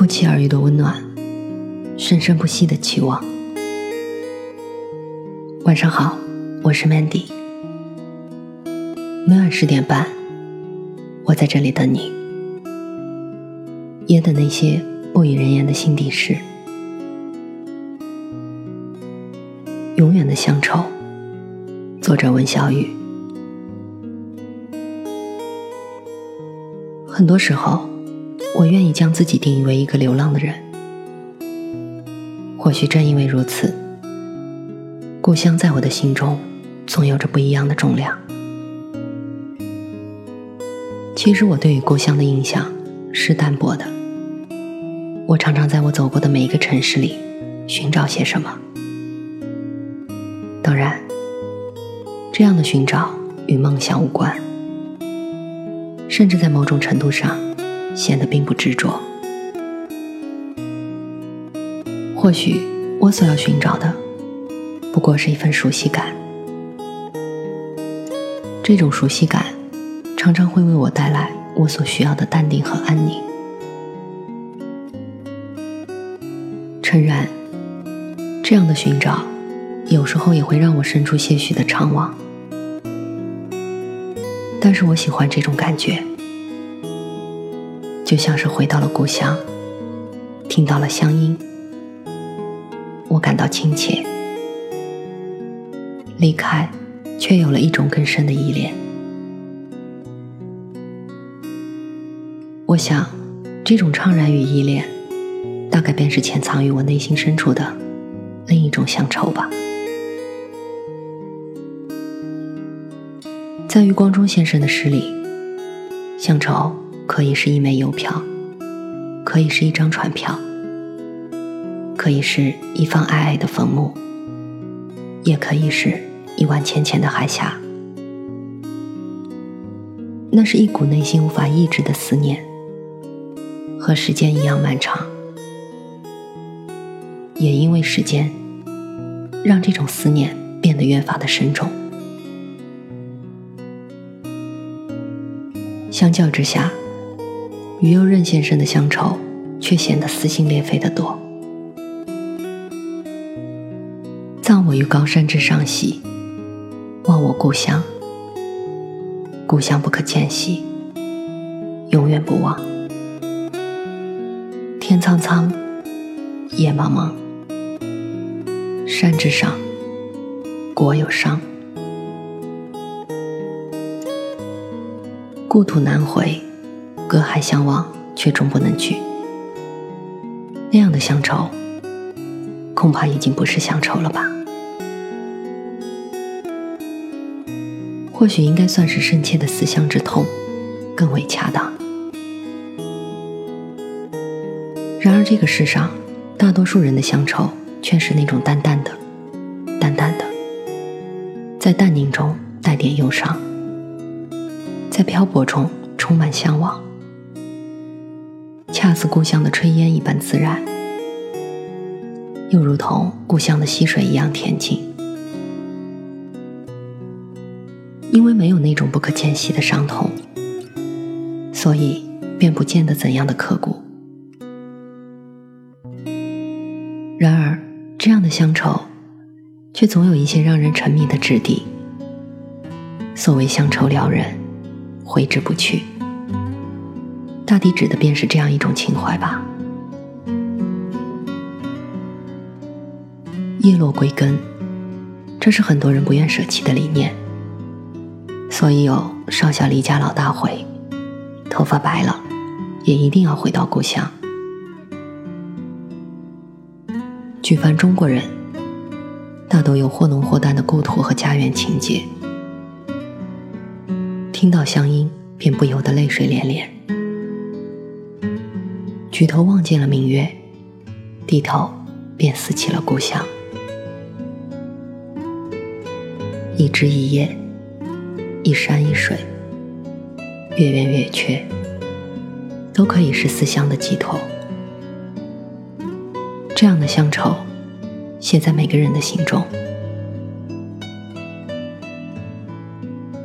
不期而遇的温暖，生生不息的期望。晚上好，我是 Mandy。每晚十点半，我在这里等你，也等那些不语人言的心底事。永远的乡愁，作者文小雨。很多时候，我愿意将自己定义为一个流浪的人。或许正因为如此，故乡在我的心中总有着不一样的重量。其实我对于故乡的印象是淡薄的。我常常在我走过的每一个城市里寻找些什么。当然，这样的寻找与梦想无关。甚至在某种程度上，显得并不执着。或许我所要寻找的，不过是一份熟悉感。这种熟悉感，常常会为我带来我所需要的淡定和安宁。诚然，这样的寻找，有时候也会让我生出些许的怅惘。但是我喜欢这种感觉，就像是回到了故乡，听到了乡音，我感到亲切。离开，却有了一种更深的依恋。我想，这种怅然与依恋，大概便是潜藏于我内心深处的另一种乡愁吧。在余光中先生的诗里，乡愁可以是一枚邮票，可以是一张船票，可以是一方矮矮的坟墓，也可以是一湾浅浅的海峡。那是一股内心无法抑制的思念，和时间一样漫长，也因为时间，让这种思念变得越发的深重。相较之下，于右任先生的乡愁却显得撕心裂肺的多。葬我于高山之上兮，望我故乡。故乡不可见兮，永远不忘。天苍苍，野茫茫，山之上，国有伤。故土难回，隔海相望，却终不能聚。那样的乡愁，恐怕已经不是乡愁了吧？或许应该算是深切的思乡之痛，更为恰当。然而，这个世上大多数人的乡愁，却是那种淡淡的、淡淡的，在淡宁中带点忧伤。在漂泊中充满向往，恰似故乡的炊烟一般自然，又如同故乡的溪水一样恬静。因为没有那种不可见隙的伤痛，所以便不见得怎样的刻骨。然而，这样的乡愁，却总有一些让人沉迷的质地。所谓乡愁撩人。挥之不去，大抵指的便是这样一种情怀吧。叶落归根，这是很多人不愿舍弃的理念。所以有少小离家老大回，头发白了，也一定要回到故乡。举凡中国人，大都有或浓或淡的故土和家园情结。听到乡音，便不由得泪水连连。举头望见了明月，低头便思起了故乡。一枝一叶，一山一水，月圆月缺，都可以是思乡的寄托。这样的乡愁，写在每个人的心中，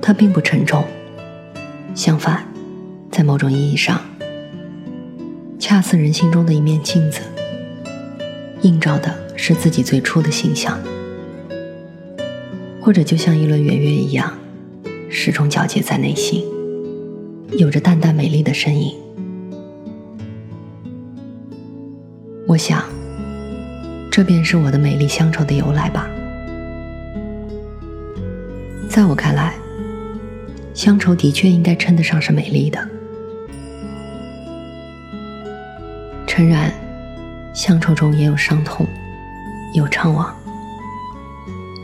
它并不沉重。相反，在某种意义上，恰似人心中的一面镜子，映照的是自己最初的形象，或者就像一轮圆月一样，始终皎洁在内心，有着淡淡美丽的身影。我想，这便是我的美丽乡愁的由来吧。在我看来，乡愁的确应该称得上是美丽的。诚然，乡愁中也有伤痛，有怅惘，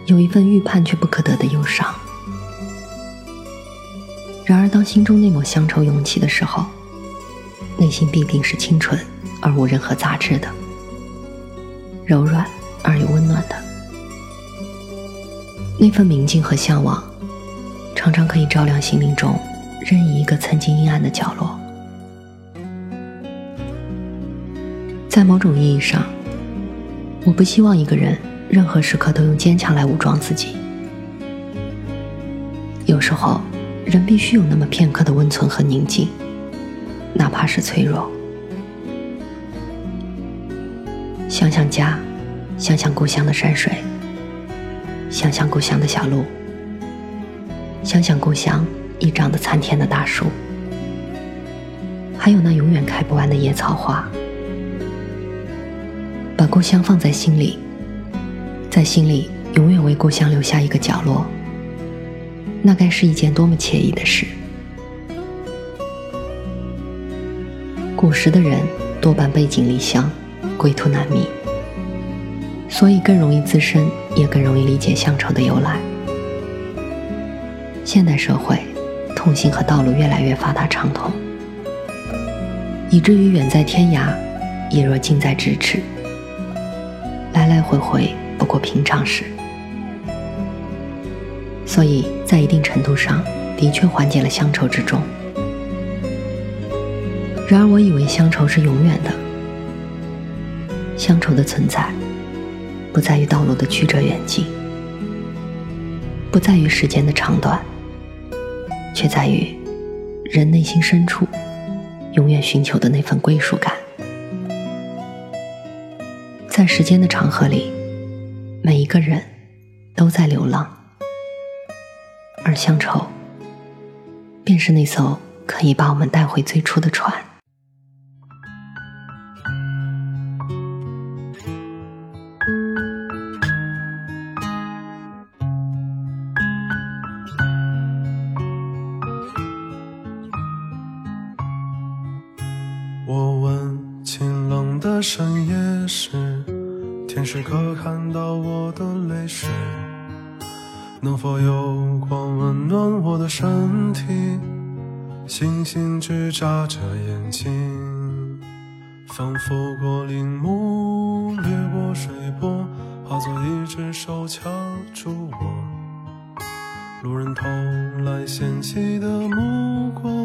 有一份预判却不可得的忧伤。然而，当心中那抹乡愁涌起的时候，内心必定是清纯而无任何杂质的，柔软而又温暖的。那份明净和向往，常常可以照亮心灵中任意一个曾经阴暗的角落。在某种意义上，我不希望一个人任何时刻都用坚强来武装自己。有时候，人必须有那么片刻的温存和宁静，哪怕是脆弱。想想家，想想故乡的山水，想想故乡的小路，想想故乡已长得参天的大树，还有那永远开不完的野草花。故乡放在心里，在心里永远为故乡留下一个角落，那该是一件多么惬意的事。古时的人多半背井离乡，归途难觅，所以更容易自身，也更容易理解乡愁的由来。现代社会，通信和道路越来越发达畅通，以至于远在天涯，也若近在咫尺。来来回回不过平常事，所以在一定程度上的确缓解了乡愁之重。然而，我以为乡愁是永远的。乡愁的存在，不在于道路的曲折远近，不在于时间的长短，却在于人内心深处永远寻求的那份归属感。在时间的长河里，每一个人都在流浪，而乡愁便是那艘可以把我们带回最初的船。看到我的泪水？能否有光温暖我的身体？星星只眨着眼睛，仿佛过林木，掠过水波，化作一只手掐住我。路人投来嫌弃的目光，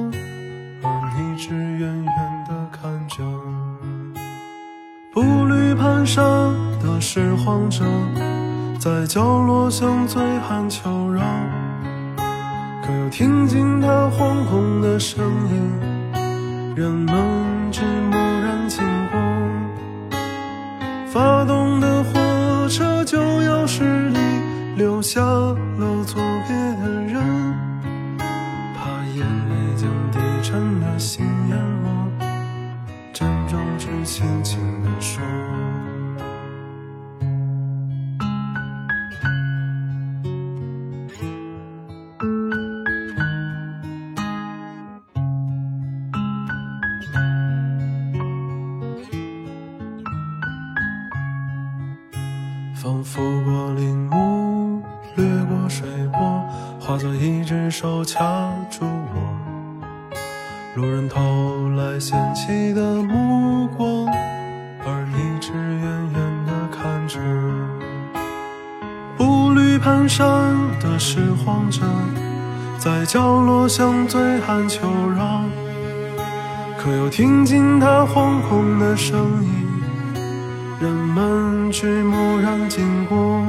拾荒者，在角落向醉汉求饶，可又听见他惶恐的声音。人们只默然经过，发动的火车就要驶离，留下了作别的人，怕眼泪将低沉的心淹没，站桩只轻轻地说。手掐住我。路人投来嫌弃的目光，而你只远远地看着。步履蹒跚的拾荒者，在角落向醉汉求饶，可又听见他惶恐的声音。人们只蓦然经过，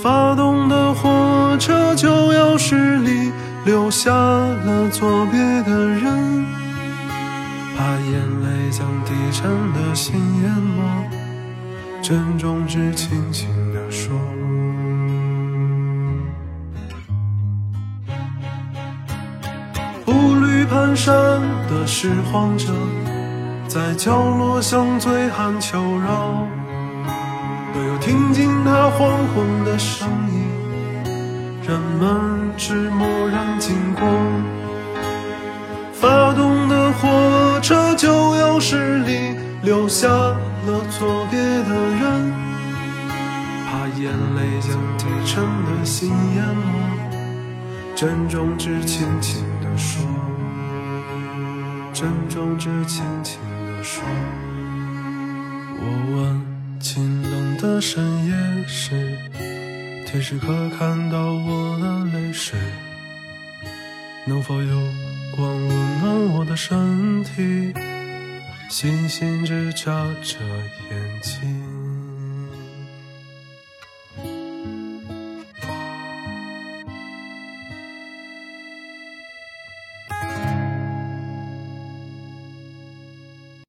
发动的火车就要驶离，留下了作别的人，怕眼泪。将低沉的心淹没，珍重只轻轻地说。步履蹒跚的拾荒者，在角落向醉汉求饶，唯有听见他惶恐的声音，人们只默然经过。发动的火车就要驶离，留下了作别的人，怕眼泪将低沉的心淹没，珍重只轻轻地说，珍重只轻轻地说。我问清冷的深夜时，天使可看到我的泪水？能否有光温暖我的身体？星星只眨着眼睛。